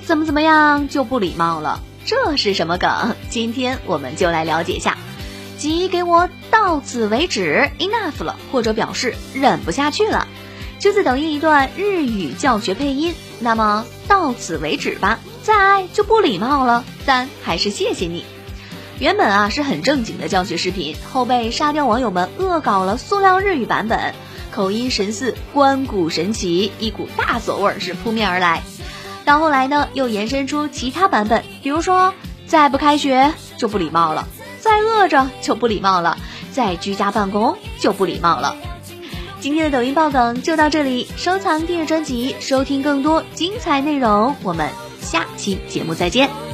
怎么怎么样就不礼貌了，这是什么梗？今天我们就来了解一下，即给我到此为止，enough 了，或者表示忍不下去了。就自抖音一段日语教学配音，那么到此为止吧，再爱就不礼貌了，但还是谢谢你。原本啊是很正经的教学视频，后被沙雕网友们恶搞了塑料日语版本，口音神似关谷神奇，一股大佐味儿是扑面而来。到后来呢，又延伸出其他版本，比如说再不开学就不礼貌了，再饿着就不礼貌了，再居家办公就不礼貌了。今天的抖音爆梗就到这里，收藏订阅专辑，收听更多精彩内容。我们下期节目再见。